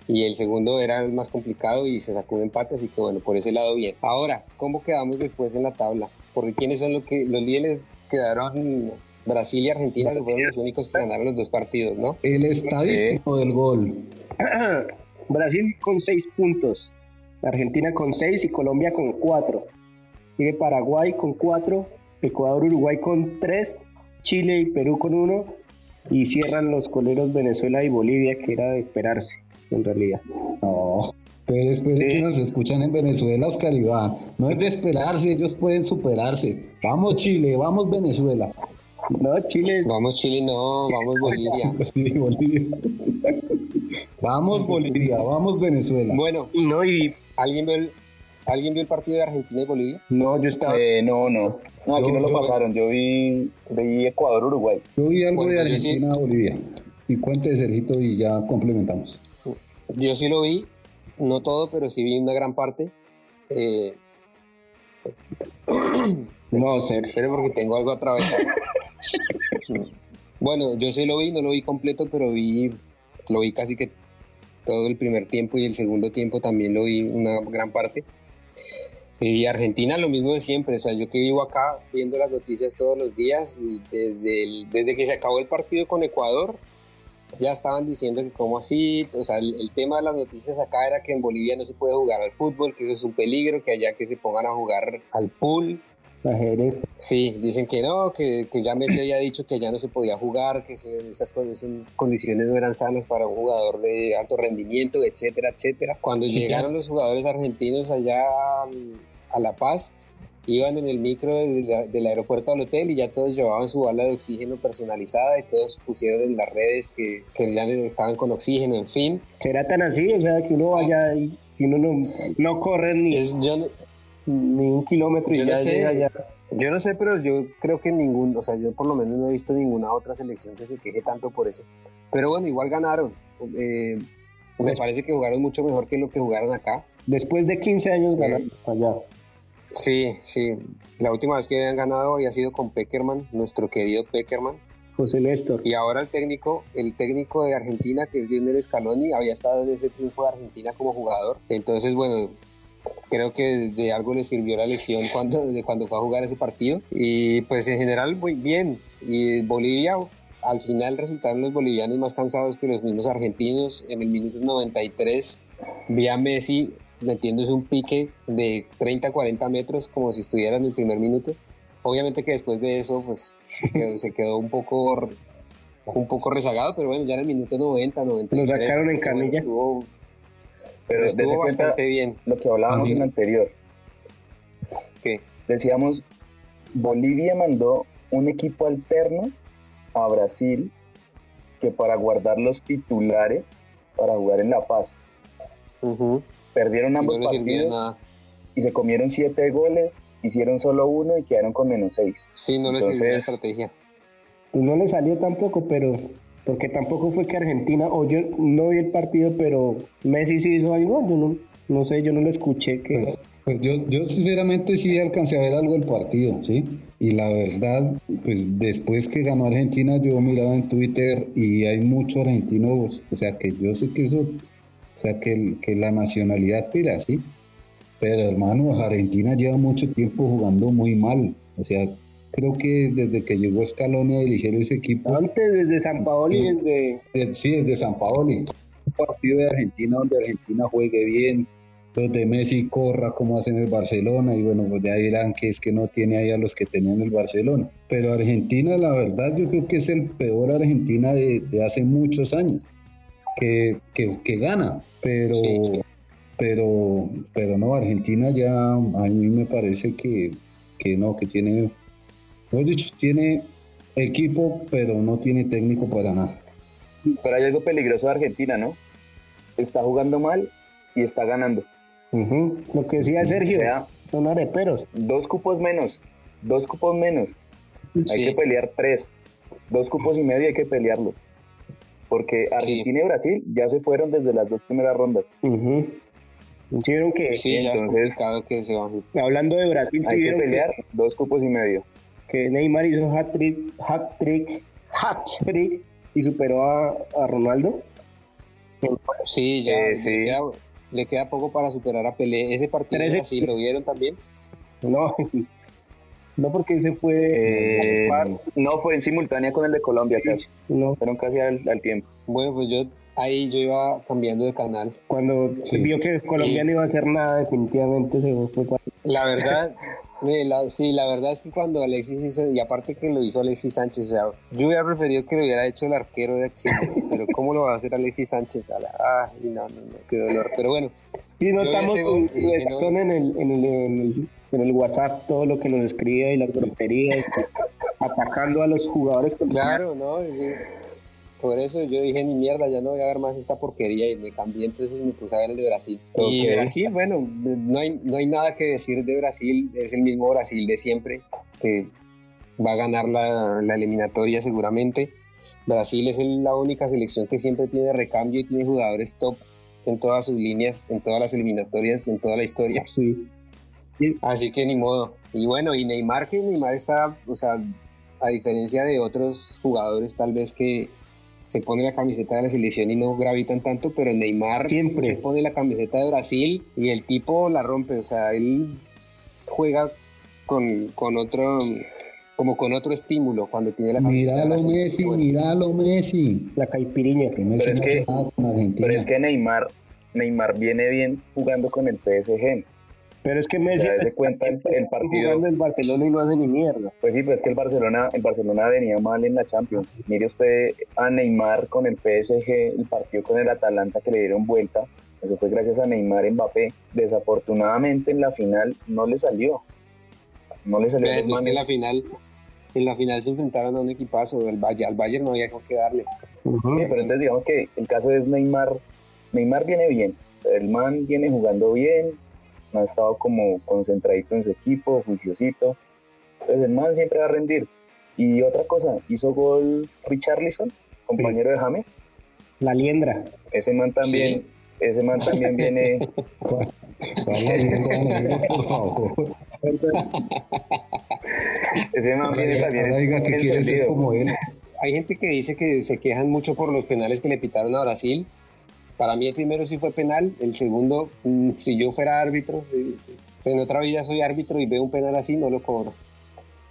[SPEAKER 3] y el segundo era el más complicado y se sacó un empate, así que bueno, por ese lado bien. Ahora, ¿cómo quedamos después en la tabla? Porque quiénes son los que los líderes quedaron Brasil y Argentina, que fueron los únicos que ganaron los dos partidos, ¿no?
[SPEAKER 2] El estadístico del gol. <clears throat>
[SPEAKER 1] Brasil con seis puntos, Argentina con 6 y Colombia con 4. Sigue Paraguay con 4, Ecuador, Uruguay con 3, Chile y Perú con 1 y cierran los coleros Venezuela y Bolivia, que era de esperarse, en realidad.
[SPEAKER 2] No, pero después de que nos escuchan en Venezuela, Oscar Iván, no es de esperarse, ellos pueden superarse. Vamos Chile, vamos Venezuela.
[SPEAKER 1] No, Chile.
[SPEAKER 3] Vamos Chile, no, vamos Bolivia. <laughs>
[SPEAKER 2] sí, Bolivia. <laughs> vamos Bolivia, vamos Venezuela.
[SPEAKER 3] Bueno,
[SPEAKER 1] no, y
[SPEAKER 3] ¿Alguien vio el, ¿Alguien vio el partido de Argentina y Bolivia?
[SPEAKER 1] No, yo estaba.
[SPEAKER 4] Eh, no, no. No, aquí no lo pasaron. Yo vi, vi Ecuador-Uruguay.
[SPEAKER 2] Yo vi algo de Argentina-Bolivia. Y cuente, Sergito, y ya complementamos.
[SPEAKER 3] Yo sí lo vi. No todo, pero sí vi una gran parte. Eh...
[SPEAKER 1] no, sé.
[SPEAKER 3] Pero porque tengo algo atravesado. <laughs> bueno, yo sí lo vi, no lo vi completo, pero vi, lo vi casi que todo el primer tiempo y el segundo tiempo también lo vi una gran parte. Y Argentina lo mismo de siempre, o sea, yo que vivo acá viendo las noticias todos los días desde, desde que se acabó el partido con Ecuador, ya estaban diciendo que como así, o sea, el, tema de las noticias acá era que en Bolivia no se puede jugar al fútbol, que eso es un peligro, que allá que se pongan a jugar al pool, Sí, dicen que no, que, que ya Messi había dicho que ya no se podía jugar, que esas, condiciones no eran sanas para un jugador de alto rendimiento, etcétera, etcétera. Cuando llegaron los jugadores argentinos allá a La Paz, iban en el micro del, aeropuerto al hotel y ya todos llevaban su bala de oxígeno personalizada y todos pusieron en las redes que, que ya estaban con oxígeno, en fin.
[SPEAKER 1] ¿Será tan así? O sea, que uno vaya y si uno no, no corre ni... yo ni un kilómetro y
[SPEAKER 3] yo
[SPEAKER 1] ya
[SPEAKER 3] no sé,
[SPEAKER 1] llega
[SPEAKER 3] Yo no sé, pero yo creo que ningún, o sea, yo por lo menos no he visto ninguna otra selección que se queje tanto por eso. Pero bueno, igual ganaron. Eh, me parece que jugaron mucho mejor que lo que jugaron acá.
[SPEAKER 1] Después de 15 años ganaron allá.
[SPEAKER 3] Sí, sí. La última vez que habían ganado había sido con Peckerman, nuestro querido Peckerman.
[SPEAKER 1] José Néstor.
[SPEAKER 3] Y ahora el técnico, el técnico de Argentina, que es Lionel Scaloni, había estado en ese triunfo de Argentina como jugador. Entonces, bueno, creo que de algo le sirvió la lección cuando, <laughs> de cuando fue a jugar ese partido. Y pues en general muy bien. Y Bolivia, al final resultaron los bolivianos más cansados que los mismos argentinos. En el minuto 93 vi a Messi metiéndose un pique de 30-40 metros como si estuviera en el primer minuto. obviamente que después de eso, pues se quedó <laughs> un poco un poco rezagado, pero bueno, ya en el minuto 90, 90.
[SPEAKER 1] Lo sacaron en camilla.
[SPEAKER 3] Estuvo, pero estuvo bastante bien.
[SPEAKER 4] Lo que hablábamos en el anterior.
[SPEAKER 3] ¿Qué?
[SPEAKER 4] Decíamos, Bolivia mandó un equipo alterno a Brasil que para guardar los titulares para jugar en La Paz. Perdieron ambos partidos y se comieron siete goles, hicieron solo uno y quedaron con menos seis.
[SPEAKER 3] Sí, no les sirvió la estrategia.
[SPEAKER 1] No le salió tampoco, pero porque tampoco fue que Argentina, o yo no vi el partido, pero Messi sí hizo algo, yo no, no sé, yo no lo escuché. Que...
[SPEAKER 2] Pues, pues yo, yo sinceramente sí alcancé a ver algo del partido, ¿sí? Y la verdad, pues después que ganó Argentina, yo miraba en Twitter y hay muchos argentinos, o sea que yo sé que eso, o sea que, que la nacionalidad tira, ¿sí? Pero hermano, Argentina lleva mucho tiempo jugando muy mal, o sea, creo que desde que llegó Scaloni a dirigir ese equipo.
[SPEAKER 1] Antes, desde San Paoli, desde.
[SPEAKER 2] Sí, desde San Paoli. Un partido de Argentina donde Argentina juegue bien, donde Messi corra como hace en el Barcelona, y bueno, pues ya dirán que es que no tiene ahí a los que tenía en el Barcelona. Pero Argentina, la verdad, yo creo que es el peor Argentina de, hace muchos años, que, que, gana, pero. Pero, pero no, Argentina ya a mí me parece que, que no, que tiene Dicho, tiene equipo, pero no tiene técnico para nada.
[SPEAKER 4] pero hay algo peligroso de Argentina, ¿no? Está jugando mal y está ganando.
[SPEAKER 1] Lo que decía Sergio, son areperos.
[SPEAKER 4] Dos cupos menos, dos cupos menos. Hay que pelear tres. Dos cupos y medio hay que pelearlos. Porque Argentina y Brasil ya se fueron desde las dos primeras rondas.
[SPEAKER 1] ¿Vieron que?
[SPEAKER 3] Sí, ya entonces, es que se
[SPEAKER 1] Hablando de Brasil,
[SPEAKER 4] hay que pelear dos cupos y medio
[SPEAKER 1] que Neymar hizo hat-trick, hat-trick, hat-trick y superó a, Ronaldo.
[SPEAKER 3] Sí, ya Le, queda, poco para superar a Pelé. Ese partido sí lo vieron también.
[SPEAKER 1] No, <laughs> no porque ese fue...
[SPEAKER 4] Eh, no, fue en simultánea con el de Colombia casi. No. Fueron casi al, tiempo.
[SPEAKER 3] Bueno, pues yo ahí yo iba cambiando de canal.
[SPEAKER 1] Cuando se vio que Colombia no iba a hacer nada, definitivamente se fue.
[SPEAKER 3] La verdad, <laughs> sí, la verdad es que cuando Alexis hizo, y aparte que lo hizo Alexis Sánchez, o sea, yo hubiera preferido que lo hubiera hecho el arquero de aquí, pero ¿cómo lo va a hacer Alexis Sánchez? A la, ay, no, no, no, qué dolor. Pero bueno.
[SPEAKER 1] Sí, notamos en el, en, el, en, el, en el WhatsApp todo lo que nos escribe y las groserías, atacando a los jugadores.
[SPEAKER 3] Claro, ¿no? Por eso yo dije, ni mierda, ya no voy a ver más esta porquería y me cambié, entonces me puse a ver el de Brasil. Y Brasil, bueno, no hay, no hay nada que decir de Brasil, es el mismo Brasil de siempre, que va a ganar la, la eliminatoria seguramente. Brasil es la única selección que siempre tiene recambio y tiene jugadores top en todas sus líneas, en todas las eliminatorias, en toda la historia.
[SPEAKER 1] Sí.
[SPEAKER 3] Así que ni modo. Y bueno, y Neymar, que Neymar está, o sea, a diferencia de otros jugadores tal vez que se pone la camiseta de la selección y no gravitan tanto, pero Neymar
[SPEAKER 1] Siempre.
[SPEAKER 3] se pone la camiseta de Brasil y el tipo la rompe, o sea, él juega con, con otro como con otro estímulo cuando tiene la camiseta
[SPEAKER 2] míralo
[SPEAKER 3] de Brasil.
[SPEAKER 2] Messi, míralo Messi,
[SPEAKER 1] la caipiriña.
[SPEAKER 4] Pero es, que, pero es que Neymar, Neymar viene bien jugando con el PSG.
[SPEAKER 1] Pero es que Messi
[SPEAKER 4] se cuenta el, partido
[SPEAKER 1] en Barcelona y no hace ni mierda.
[SPEAKER 4] Pues sí, pues es que el Barcelona, el Barcelona venía mal en la Champions. Mire usted a Neymar con el PSG, el partido con el Atalanta que le dieron vuelta. Eso fue gracias a Neymar Mbappé. Desafortunadamente en la final no le salió. No le salió.
[SPEAKER 3] Pero en la final, en la final se enfrentaron a un equipazo. El Valle, al Bayern no había con qué darle.
[SPEAKER 4] Sí, pero entonces digamos que el caso es Neymar. Neymar viene bien. el man viene jugando bien, ha estado como concentradito en su equipo, juiciosito. Entonces el man siempre va a rendir. Y otra cosa, hizo gol Richarlison, compañero de James.
[SPEAKER 1] La liendra.
[SPEAKER 4] Ese man también, ese man también <laughs> viene. por favor. ese man viene también.
[SPEAKER 2] Diga que quiere ser como él.
[SPEAKER 3] Hay gente que dice que se quejan mucho por los penales que le pitaron a Brasil para mí el primero sí fue penal, el segundo, mm, si yo fuera árbitro, en otra vida soy árbitro y veo un penal así, no lo cobro.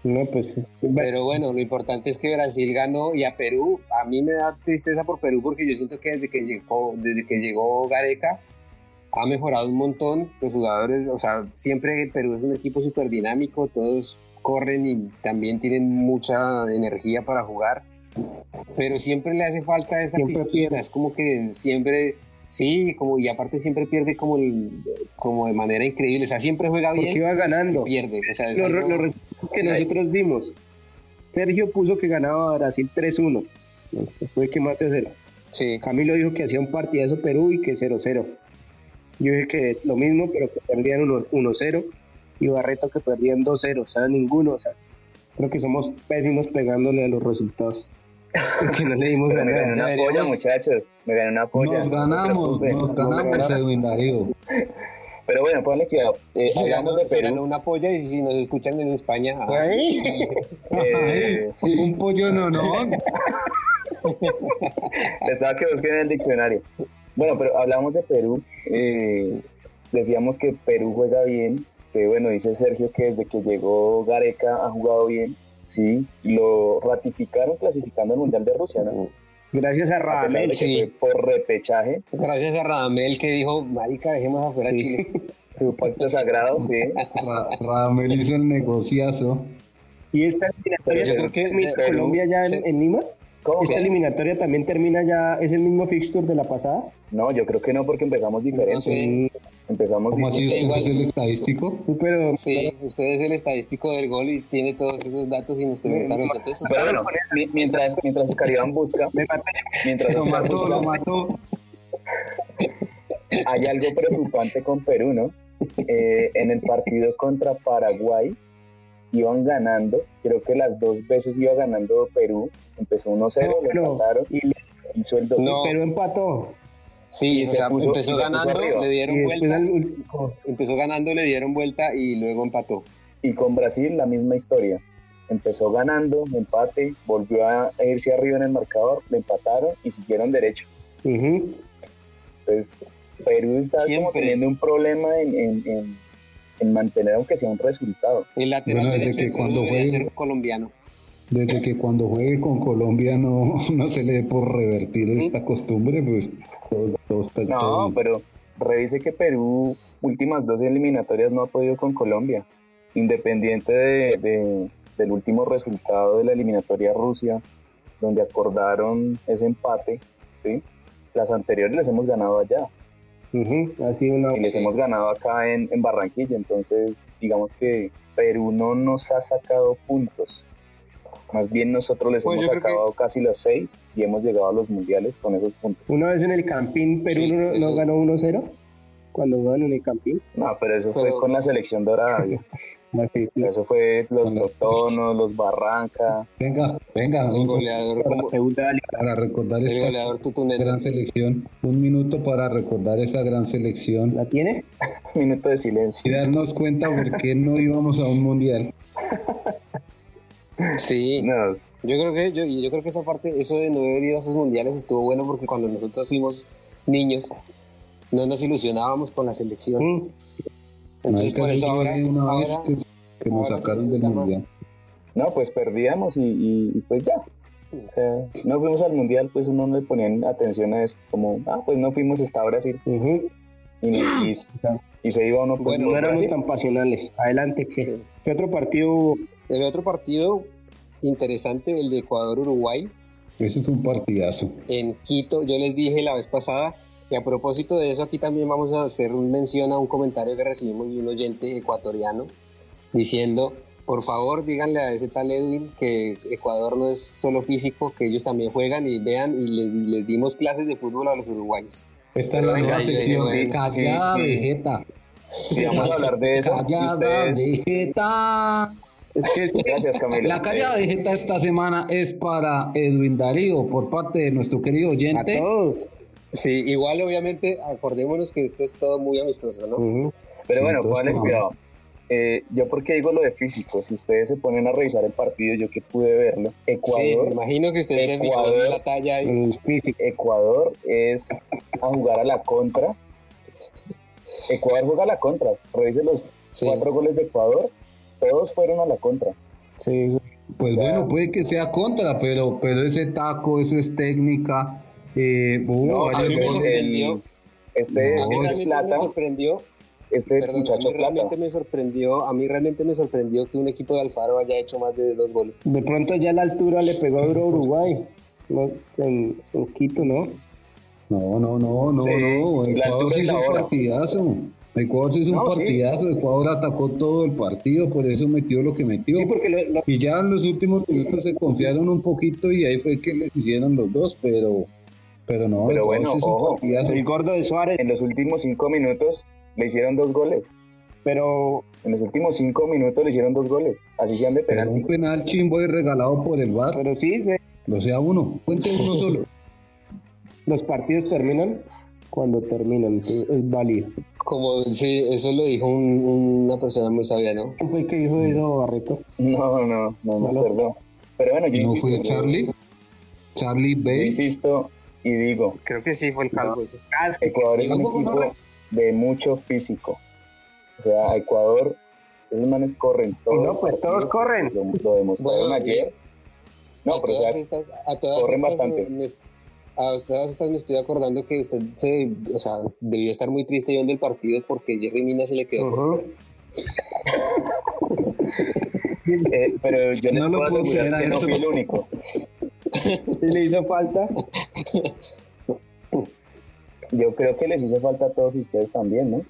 [SPEAKER 1] No, pues.
[SPEAKER 3] Pero bueno, lo importante es que Brasil ganó y a Perú, a mí me da tristeza por Perú porque yo siento que desde que llegó, desde que llegó Gareca ha mejorado un montón los jugadores, o sea, siempre Perú es un equipo súper dinámico, todos corren y también tienen mucha energía para jugar, pero siempre le hace falta esa pizquita, es como que siempre, sí, como y aparte siempre pierde como, como de manera increíble, o sea, siempre juega bien.
[SPEAKER 1] Porque iba ganando.
[SPEAKER 3] pierde, o sea,
[SPEAKER 1] los, que nosotros dimos. Sergio puso que ganaba Brasil 3-1, fue que más de cero. Sí. Camilo dijo que hacía un partidazo Perú y que 0-0. Yo dije que lo mismo, pero que perdían 1-0 y Barreto que perdían 2-0, o sea, ninguno, o sea, creo que somos pésimos pegándole a los resultados. <laughs> que no le dimos
[SPEAKER 4] Me gané una polla, muchachos, me gané una polla.
[SPEAKER 2] Nos ganamos, nos ganamos, Edwin Darío.
[SPEAKER 4] Pero bueno, ponle cuidado. Eh, hablando de Perú.
[SPEAKER 3] Ganó una polla y si nos escuchan en España.
[SPEAKER 2] eh, un pollo no, no.
[SPEAKER 4] Pensaba que busquen en el diccionario. Bueno, pero hablamos de Perú. Eh, decíamos que Perú juega bien. Que bueno, dice Sergio que desde que llegó Gareca ha jugado bien. Sí, lo ratificaron clasificando al Mundial de Rusia, ¿no?
[SPEAKER 1] Gracias a Radamel.
[SPEAKER 4] Sí. Por repechaje.
[SPEAKER 3] Gracias a Radamel que dijo, marica, dejemos afuera Chile. <laughs>
[SPEAKER 4] Su pacto sagrado, sí.
[SPEAKER 2] Radamel hizo el negociazo.
[SPEAKER 1] ¿Y esta eliminatoria que Colombia ya en Lima? ¿Esta eliminatoria también termina ya, es el mismo fixture de la pasada?
[SPEAKER 4] No, yo creo que no, porque empezamos diferente. Empezamos
[SPEAKER 2] ¿Cómo así usted es el estadístico?
[SPEAKER 3] Pero, sí, usted es el estadístico del gol y tiene todos esos datos y nos pregunta a nosotros.
[SPEAKER 4] Pero bueno, mientras, mientras Caribán busca, <laughs> mientras
[SPEAKER 2] lo mató, lo mató. <laughs>
[SPEAKER 4] Hay algo preocupante con Perú, ¿no? Eh, en el partido contra Paraguay, iban ganando, creo que las dos veces iba ganando Perú, empezó 1-0, lo empataron y hizo el 2
[SPEAKER 1] no. Perú empató.
[SPEAKER 3] Sí, o sea, empezó ganando, le dieron vuelta, empezó ganando, le dieron vuelta y luego empató.
[SPEAKER 4] Y con Brasil la misma historia. Empezó ganando, empate, volvió a irse arriba en el marcador, le empataron y siguieron derecho. Entonces, Perú está como teniendo un problema en en mantener aunque sea un resultado.
[SPEAKER 3] El lateral
[SPEAKER 2] desde que cuando juegue
[SPEAKER 3] colombiano.
[SPEAKER 2] Desde que cuando juegue con Colombia no, <laughs> no se le dé por revertir esta costumbre, pues
[SPEAKER 4] No, pero revise que Perú últimas dos eliminatorias no ha podido con Colombia. Independiente de, del último resultado de la eliminatoria Rusia, donde acordaron ese empate, ¿sí? las anteriores les hemos ganado allá.
[SPEAKER 1] Y
[SPEAKER 4] les hemos ganado acá en, Barranquilla, entonces digamos que Perú no nos ha sacado puntos. Más bien nosotros les pues hemos sacado casi los seis y hemos llegado a los mundiales con esos puntos.
[SPEAKER 1] Una vez en el Campín, Perú no, ganó 1-0 cuando jugaron en el Campín.
[SPEAKER 4] No, pero eso fue con la selección dorada. <laughs> Eso fue los Totonos, los Barranca.
[SPEAKER 2] Venga, venga,
[SPEAKER 3] el goleador
[SPEAKER 2] para recordar esta gran selección. Un minuto para recordar esa gran selección.
[SPEAKER 1] ¿La tiene? <laughs>
[SPEAKER 4] un minuto de silencio.
[SPEAKER 2] Y darnos cuenta por qué no íbamos a un mundial.
[SPEAKER 3] Sí. Yo creo que yo, yo creo que esa parte, eso de no haber ido a esos mundiales estuvo bueno porque cuando nosotros fuimos niños no nos ilusionábamos con la selección. Mm.
[SPEAKER 2] Entonces, por eso ahora, que, nos sacaron del mundial.
[SPEAKER 4] No, pues perdíamos y, pues ya. no fuimos al mundial, pues uno no le ponían atención a eso, como, ah, pues no fuimos hasta Brasil. y, y, se iba uno
[SPEAKER 1] pues, Bueno, no éramos tan pasionales. Adelante, ¿qué, ¿qué otro partido?
[SPEAKER 3] El otro partido interesante, el de Ecuador-Uruguay.
[SPEAKER 2] Ese fue un partidazo.
[SPEAKER 3] En Quito, yo les dije la vez pasada y a propósito de eso, aquí también vamos a hacer mención a un comentario que recibimos de un oyente ecuatoriano diciendo, por favor díganle a ese tal Edwin que Ecuador no es solo físico, que ellos también juegan y vean y les, dimos clases de fútbol a los uruguayos.
[SPEAKER 2] Esta es la nueva sección, sí, callada vegeta.
[SPEAKER 4] Sí, vamos a hablar de eso.
[SPEAKER 2] Callada vegeta.
[SPEAKER 4] Es que Gracias, Camila.
[SPEAKER 2] La callada vegeta esta semana es para Edwin Darío por parte de nuestro querido oyente.
[SPEAKER 1] A todos.
[SPEAKER 3] Sí, igual obviamente acordémonos que esto es todo muy amistoso, ¿no?
[SPEAKER 4] Pero bueno, pónganle cuidado. Eh, yo porque digo lo de físico, si ustedes se ponen a revisar el partido, yo que pude verlo, Ecuador... Sí,
[SPEAKER 3] me imagino que ustedes Ecuador, se la talla ahí.
[SPEAKER 4] Ecuador es a jugar a la contra. Ecuador juega a la contra. Revisen los cuatro goles de Ecuador, todos fueron a la contra.
[SPEAKER 1] Sí,
[SPEAKER 2] Pues bueno, puede que sea contra, pero, pero ese taco, eso es técnica
[SPEAKER 3] eh, no, a mí me sorprendió.
[SPEAKER 4] este
[SPEAKER 3] me sorprendió
[SPEAKER 4] este
[SPEAKER 3] Perdón,
[SPEAKER 4] muchacho
[SPEAKER 3] a mí realmente me sorprendió, a mí realmente me sorprendió que un equipo de Alfaro haya hecho más de dos goles.
[SPEAKER 1] De pronto ya la altura le pegó a Uruguay, ¿no? En, en Quito, ¿no?
[SPEAKER 2] No, no, no, no,
[SPEAKER 4] Sí,
[SPEAKER 2] no.
[SPEAKER 4] la
[SPEAKER 2] Ecuador
[SPEAKER 4] altura
[SPEAKER 2] sí
[SPEAKER 4] es
[SPEAKER 2] hizo
[SPEAKER 4] la
[SPEAKER 2] un
[SPEAKER 4] hora.
[SPEAKER 2] partidazo. Ecuador sí
[SPEAKER 4] No,
[SPEAKER 2] un
[SPEAKER 4] sí.
[SPEAKER 2] partidazo. Ecuador atacó todo el partido, por eso metió lo que metió.
[SPEAKER 1] Sí, porque lo- lo-
[SPEAKER 2] Y ya en los últimos minutos se confiaron un poquito y ahí fue que les hicieron los dos, pero, pero no,
[SPEAKER 4] Pero
[SPEAKER 2] Ecuador
[SPEAKER 4] bueno,
[SPEAKER 2] sí hizo
[SPEAKER 4] ojo.
[SPEAKER 2] un partidazo.
[SPEAKER 1] el gordo de Suárez,
[SPEAKER 4] En los últimos cinco minutos le hicieron dos goles.
[SPEAKER 1] pero
[SPEAKER 4] En los últimos cinco minutos le hicieron dos goles. Así sean de
[SPEAKER 2] Pero
[SPEAKER 4] penalti.
[SPEAKER 2] un penal chimbo y regalado por el VAR,
[SPEAKER 1] pero sí, se-
[SPEAKER 2] o sea, uno, cuente uno <laughs> solo.
[SPEAKER 1] los partidos terminan cuando terminan, entonces es válido.
[SPEAKER 3] Como, sí, eso lo dijo un- una persona muy sabia, ¿no?
[SPEAKER 1] ¿Quién fue el que dijo eso, Barreto?
[SPEAKER 4] No, no, no me
[SPEAKER 1] No lo-
[SPEAKER 4] acuerdo. Pero bueno, yo
[SPEAKER 2] ¿No
[SPEAKER 4] insisto,
[SPEAKER 2] fue Charlie? Charlie
[SPEAKER 4] Yo
[SPEAKER 2] Bates.
[SPEAKER 4] insisto y digo,
[SPEAKER 3] Creo que sí fue el calvo ese.
[SPEAKER 4] Ecuador es un equipo de mucho físico. O sea, Ecuador, esos manes corren
[SPEAKER 1] Y
[SPEAKER 4] todo.
[SPEAKER 1] no, pues todos corren.
[SPEAKER 4] Lo, lo demostraron
[SPEAKER 3] Bueno,
[SPEAKER 4] ayer. No,
[SPEAKER 3] a
[SPEAKER 4] pero
[SPEAKER 3] todas
[SPEAKER 4] sea,
[SPEAKER 3] estas, a todas
[SPEAKER 4] corren
[SPEAKER 3] estas,
[SPEAKER 4] bastante.
[SPEAKER 3] me- a todas estas me estoy acordando que usted se, o sea, debió estar muy triste viendo el partido porque Jerry Mina se le quedó por
[SPEAKER 1] Ujú. <laughs>
[SPEAKER 3] fuera.
[SPEAKER 4] eh, pero yo les
[SPEAKER 2] No lo
[SPEAKER 4] puedo
[SPEAKER 2] creer,
[SPEAKER 4] que no fui el único. <laughs>
[SPEAKER 1] Si le hizo falta,
[SPEAKER 4] Yo creo que les hizo falta a todos ustedes también, ¿no?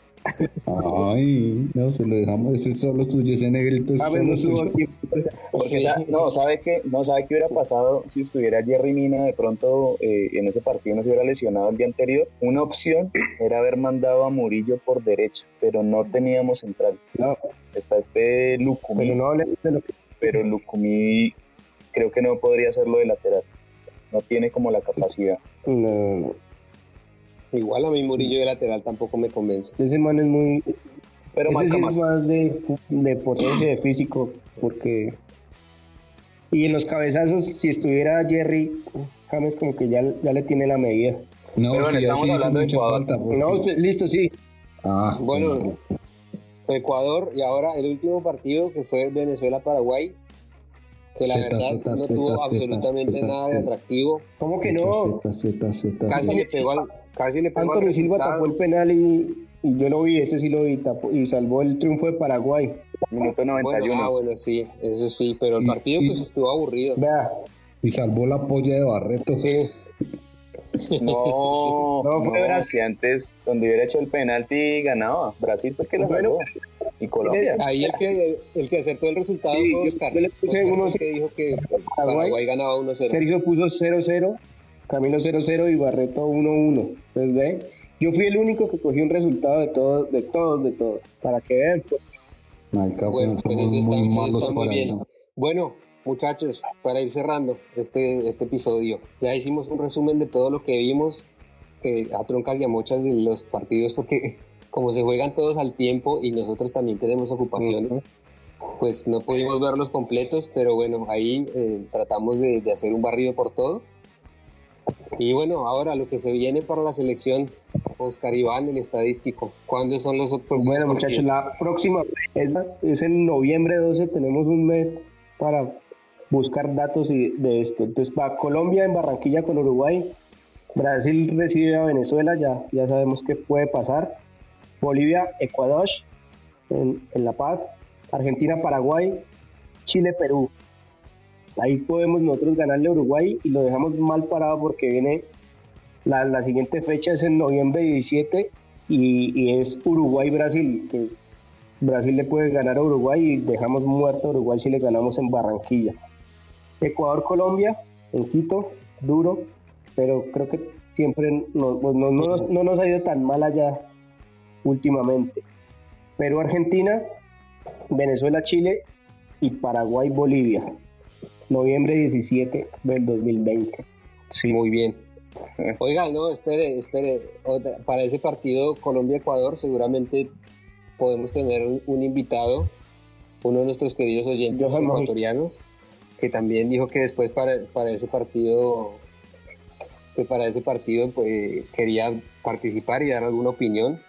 [SPEAKER 2] Ay, no, se lo dejamos decir solo suyo, ese negrito es
[SPEAKER 1] a ver,
[SPEAKER 2] solo
[SPEAKER 1] no estuvo
[SPEAKER 2] suyo.
[SPEAKER 1] aquí, pues,
[SPEAKER 4] Porque
[SPEAKER 3] Sí.
[SPEAKER 4] sa- no, ¿sabe qué? No, ¿sabe qué hubiera pasado si estuviera Jerry Mina de pronto eh, en ese partido no se hubiera lesionado el día anterior? Una opción era haber mandado a Murillo por derecho, pero no teníamos centrales.
[SPEAKER 1] No,
[SPEAKER 4] Está este Lucumí,
[SPEAKER 1] pero no hablemos de lo que
[SPEAKER 4] pero Lucumí creo que no podría hacerlo de lateral. No tiene como la capacidad.
[SPEAKER 1] no, no, no.
[SPEAKER 3] Igual a mí Murillo de lateral tampoco me convence.
[SPEAKER 1] Ese man es muy.
[SPEAKER 4] Pero
[SPEAKER 1] ese sí
[SPEAKER 4] más.
[SPEAKER 1] es más de, de potencia, de físico, porque. Y en los cabezazos, si estuviera Jerry, James como que ya, ya le tiene la medida.
[SPEAKER 2] No,
[SPEAKER 4] Pero bueno,
[SPEAKER 2] sí,
[SPEAKER 4] estamos hablando de Ecuador.
[SPEAKER 2] falta. porque-
[SPEAKER 1] No, listo, sí.
[SPEAKER 2] Ah,
[SPEAKER 3] Bueno, Ecuador y ahora el último partido que fue Venezuela-Paraguay, que la verdad no tuvo absolutamente nada de atractivo.
[SPEAKER 1] ¿Cómo que no?
[SPEAKER 2] Z, Z, Z,
[SPEAKER 3] Casi le pegó al, casi le pegó
[SPEAKER 1] Antonio Silva tapó el penal y, y yo lo vi, ese sí lo vi, tapó, y salvó el triunfo de Paraguay.
[SPEAKER 4] Minuto 91.
[SPEAKER 3] Bueno, ah, bueno, sí, eso sí, pero el
[SPEAKER 2] Y-
[SPEAKER 3] partido
[SPEAKER 2] y-
[SPEAKER 3] pues estuvo aburrido.
[SPEAKER 1] Vea,
[SPEAKER 2] Y salvó la polla de Barreto.
[SPEAKER 4] No, <laughs>
[SPEAKER 1] No, fue
[SPEAKER 4] no,
[SPEAKER 1] Brasil.
[SPEAKER 4] antes, donde hubiera hecho el penalti, ganaba. Brasil fue el que la salvó. Y Colombia.
[SPEAKER 3] Ahí el que, el que acertó el resultado
[SPEAKER 1] Sí,
[SPEAKER 3] fue Oscar.
[SPEAKER 1] yo le puse
[SPEAKER 3] Oscar
[SPEAKER 1] uno-
[SPEAKER 3] que dijo que Paraguay ganaba 1-0.
[SPEAKER 1] Sergio puso 0-0, Camilo 0-0 y Barreto 1-1. Entonces, ve, yo fui el único que cogí un resultado de todos, de todos, de todos. Para que vean, pues,
[SPEAKER 2] Marica,
[SPEAKER 3] Bueno, pues está,
[SPEAKER 2] muy
[SPEAKER 3] eso
[SPEAKER 2] malos
[SPEAKER 3] está muy bien.
[SPEAKER 2] eso.
[SPEAKER 3] Bueno, muchachos, para ir cerrando este, este episodio, ya hicimos un resumen de todo lo que vimos eh, a troncas y a mochas de los partidos, porque <laughs> como se juegan todos al tiempo y nosotros también tenemos ocupaciones, pues no pudimos verlos completos, pero bueno, ahí eh, tratamos de, de hacer un barrido por todo. Y bueno, ahora lo que se viene para la selección, Oscar Iván, el estadístico. ¿Cuándo son los próximos
[SPEAKER 1] bueno muchachos, la próxima es, es en noviembre 12, tenemos un mes para buscar datos y- de esto. Entonces, va Colombia en Barranquilla con Uruguay, Brasil recibe a Venezuela, ya, ya sabemos qué puede pasar. Bolivia, Ecuador en, en La Paz, Argentina, Paraguay, Chile, Perú. Ahí podemos nosotros ganarle a Uruguay y lo dejamos mal parado porque viene la, la siguiente fecha es en noviembre 17 y, y es Uruguay-Brasil, que Brasil le puede ganar a Uruguay y dejamos muerto a Uruguay si le ganamos en Barranquilla. Ecuador-Colombia, en Quito, duro, pero creo que siempre no, no- no no nos ha ido tan mal allá últimamente. Perú-Argentina, Venezuela-Chile y Paraguay-Bolivia. Noviembre 17 del 2020.
[SPEAKER 3] Sí, muy bien. Oiga, no, espere, espere. Otra- para ese partido Colombia-Ecuador seguramente podemos tener un, un invitado, uno de nuestros queridos oyentes ecuatorianos, que también dijo que después para, para ese partido, que para ese partido pues, quería participar y dar alguna opinión.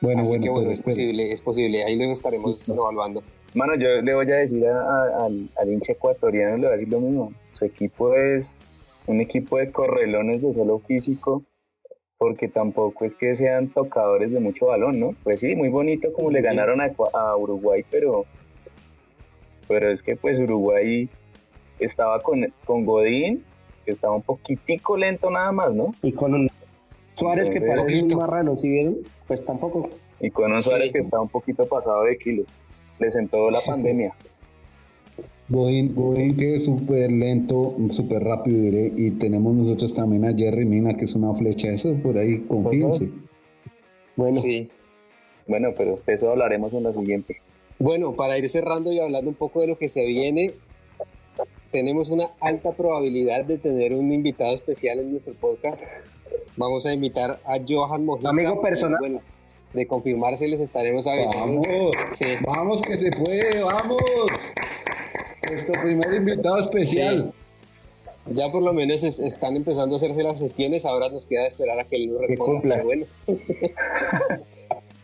[SPEAKER 2] Bueno,
[SPEAKER 3] Así
[SPEAKER 2] bueno,
[SPEAKER 3] que bueno, es posible, es posible. Ahí luego estaremos evaluando.
[SPEAKER 4] Mano, yo le voy a decir a- a- al, al hincha ecuatoriano, le voy a decir lo mismo. Su equipo es un equipo de correlones de solo físico. porque tampoco es que sean tocadores de mucho balón, ¿no? Pues sí, muy bonito como le ganaron a, a Uruguay, pero, pero es que pues Uruguay estaba con, con Godín, que estaba un poquitico lento nada más, ¿no?
[SPEAKER 1] Y con un Suárez que parece un marrano, ¿sí vieron? Pues tampoco.
[SPEAKER 4] Y con un Suárez que estaba un poquito pasado de kilos. Le sentó la pandemia.
[SPEAKER 2] Godín, Godín que es súper lento, súper rápido diré, y tenemos nosotros también a Jerry Mina que es una flecha, eso por ahí, confíense.
[SPEAKER 3] Bueno, sí.
[SPEAKER 4] Bueno, pero de eso hablaremos en la siguiente.
[SPEAKER 3] Bueno, para ir cerrando y hablando un poco de lo que se viene, tenemos una alta probabilidad de tener un invitado especial en nuestro podcast. Vamos a invitar a Johan Mojica.
[SPEAKER 1] Amigo personal.
[SPEAKER 3] Bueno, de confirmarse les estaremos avisando.
[SPEAKER 2] Vamos,
[SPEAKER 3] Sí.
[SPEAKER 2] vamos que se puede, vamos. Nuestro primer invitado especial.
[SPEAKER 3] Ya por lo menos es- están empezando a hacerse las gestiones, ahora nos queda esperar a que él nos responda.
[SPEAKER 1] cumpla.
[SPEAKER 3] Pero bueno, <laughs>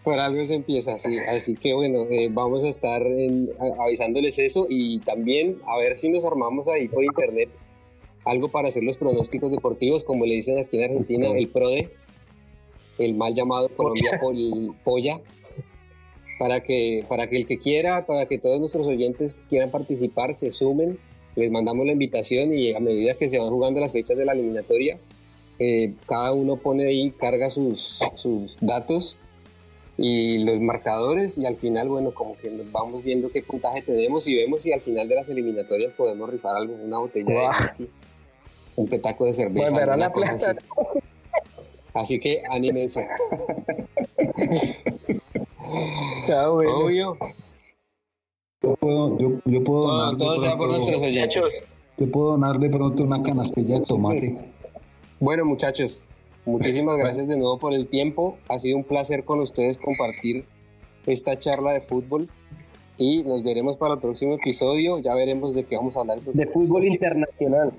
[SPEAKER 3] por algo se empieza así. Así que bueno, eh, vamos a estar en- a- avisándoles eso y también a ver si nos armamos ahí por internet algo para hacer los pronósticos deportivos, como le dicen aquí en Argentina, el PRODE, el mal llamado Colombia Pol- Polla. Para que, para que el que quiera, para que todos nuestros oyentes que quieran participar se sumen, les mandamos la invitación y a medida que se van jugando las fechas de la eliminatoria, eh, cada uno pone ahí, carga sus, sus datos y los marcadores y al final, bueno, como que nos vamos viendo qué puntaje tenemos y vemos si al final de las eliminatorias podemos rifar algo, una botella de whisky, un petaco de cerveza. Alguna
[SPEAKER 1] la plata.
[SPEAKER 3] así. Así que anímense.
[SPEAKER 1] Ya, bueno.
[SPEAKER 3] Obvio,
[SPEAKER 2] Yo puedo, yo, yo puedo
[SPEAKER 3] todo,
[SPEAKER 2] donar
[SPEAKER 3] todo sea por nuestros oyentes.
[SPEAKER 2] yo puedo donar de pronto una canastilla de tomate.
[SPEAKER 3] Bueno, muchachos, muchísimas gracias de nuevo por el tiempo. Ha sido un placer con ustedes compartir esta charla de fútbol y nos veremos para el próximo episodio. Ya veremos de qué vamos a hablar. el
[SPEAKER 1] De fútbol
[SPEAKER 3] episodio.
[SPEAKER 1] internacional.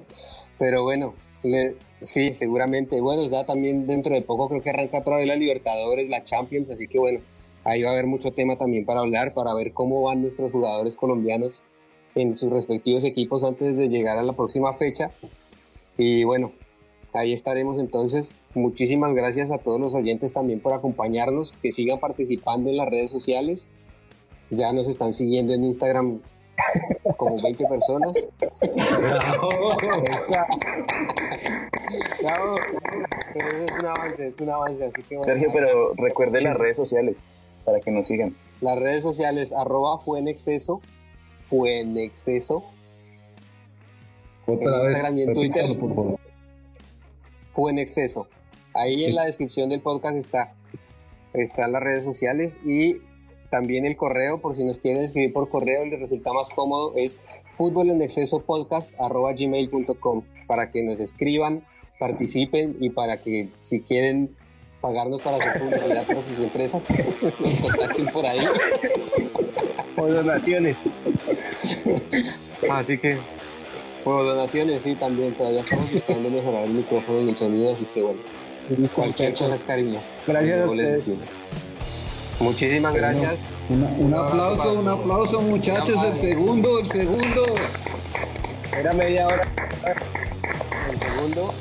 [SPEAKER 3] Pero bueno, le- sí, seguramente. Bueno, ya también dentro de poco creo que arranca otra vez la Libertadores, la Champions, así que bueno, ahí va a haber mucho tema también para hablar, para ver cómo van nuestros jugadores colombianos en sus respectivos equipos antes de llegar a la próxima fecha. Y bueno, ahí estaremos entonces. Muchísimas gracias a todos los oyentes también por acompañarnos, que sigan participando en las redes sociales. Ya nos están siguiendo en Instagram como 20 personas. <laughs> <laughs> Bravo. Pero es un avance, es un avance, así que bueno,
[SPEAKER 4] Sergio, pero recuerde las redes sociales para que nos sigan.
[SPEAKER 3] Las redes sociales, arroba fue en exceso, fue en exceso,
[SPEAKER 2] Otra
[SPEAKER 3] En
[SPEAKER 2] vez,
[SPEAKER 3] Instagram y en
[SPEAKER 2] repítalo,
[SPEAKER 3] Twitter.
[SPEAKER 2] por favor.
[SPEAKER 3] fue en exceso. Ahí en la descripción del podcast está, están las redes sociales y también el correo, por si nos quieren escribir por correo, les resulta más cómodo, es fútbol en exceso podcast arroba gmail.com para que nos escriban, participen y para que si quieren pagarnos para hacer publicidad para sus empresas, <laughs> nos contacten por ahí.
[SPEAKER 1] O donaciones.
[SPEAKER 3] Así que, bueno, donaciones sí también, todavía estamos buscando mejorar el micrófono y el sonido, así que bueno, cualquier cosa es cariño.
[SPEAKER 1] Gracias a ustedes.
[SPEAKER 3] Muchísimas gracias.
[SPEAKER 2] Una- un aplauso, un aplauso, muchachos. El segundo, el segundo.
[SPEAKER 1] Era media hora.
[SPEAKER 3] El segundo,